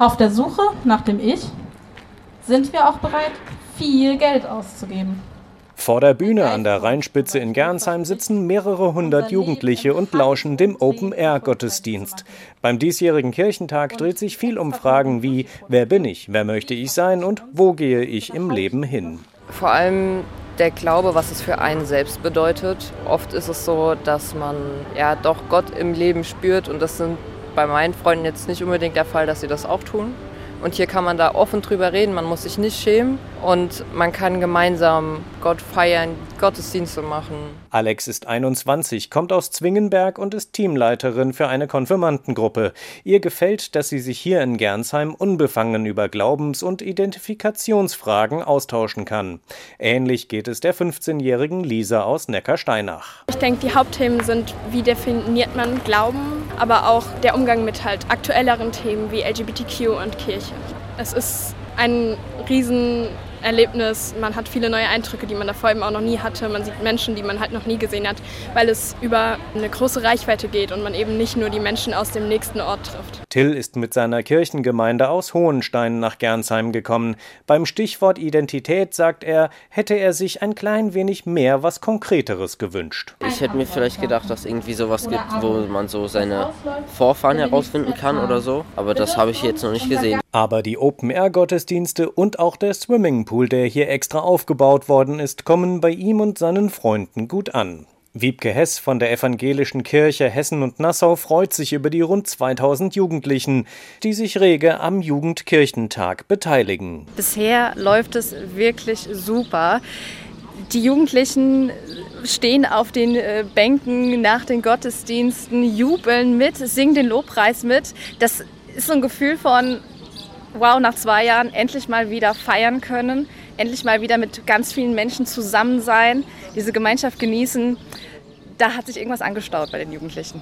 Auf der Suche nach dem Ich sind wir auch bereit, viel Geld auszugeben. Vor der Bühne an der Rheinspitze in Gernsheim sitzen mehrere hundert Jugendliche und lauschen dem Open-Air-Gottesdienst. Beim diesjährigen Kirchentag dreht sich viel um Fragen wie, wer bin ich, wer möchte ich sein und wo gehe ich im Leben hin. Vor allem der Glaube, was es für einen selbst bedeutet. Oft ist es so, dass man ja doch Gott im Leben spürt und das sind bei meinen Freunden jetzt nicht unbedingt der Fall, dass sie das auch tun. Und hier kann man da offen drüber reden, man muss sich nicht schämen und man kann gemeinsam Gott feiern, Gottesdienste machen. Alex ist 21, kommt aus Zwingenberg und ist Teamleiterin für eine Konfirmandengruppe. Ihr gefällt, dass sie sich hier in Gernsheim unbefangen über Glaubens- und Identifikationsfragen austauschen kann. Ähnlich geht es der 15-jährigen Lisa aus Neckarsteinach. Ich denke, die Hauptthemen sind, wie definiert man Glauben, aber auch der Umgang mit halt aktuelleren Themen wie LGBTQ und Kirche. Es ist ein riesen Erlebnis. Man hat viele neue Eindrücke, die man davor eben auch noch nie hatte. Man sieht Menschen, die man halt noch nie gesehen hat, weil es über eine große Reichweite geht und man eben nicht nur die Menschen aus dem nächsten Ort trifft. Till ist mit seiner Kirchengemeinde aus Hohenstein nach Gernsheim gekommen. Beim Stichwort Identität, sagt er, hätte er sich ein klein wenig mehr was Konkreteres gewünscht. Ich hätte mir vielleicht gedacht, dass irgendwie sowas gibt, wo man so seine Vorfahren herausfinden kann oder so. Aber das habe ich jetzt noch nicht gesehen. Aber die Open-Air-Gottesdienste und auch der Swimmingpool, der hier extra aufgebaut worden ist, kommen bei ihm und seinen Freunden gut an. Wiebke Hess von der Evangelischen Kirche Hessen und Nassau freut sich über die rund 2000 Jugendlichen, die sich rege am Jugendkirchentag beteiligen. Bisher läuft es wirklich super. Die Jugendlichen stehen auf den äh, Bänken nach den Gottesdiensten, jubeln mit, singen den Lobpreis mit. Das ist so ein Gefühl von, wow, nach zwei Jahren endlich mal wieder feiern können, endlich mal wieder mit ganz vielen Menschen zusammen sein, diese Gemeinschaft genießen. Da hat sich irgendwas angestaut bei den Jugendlichen.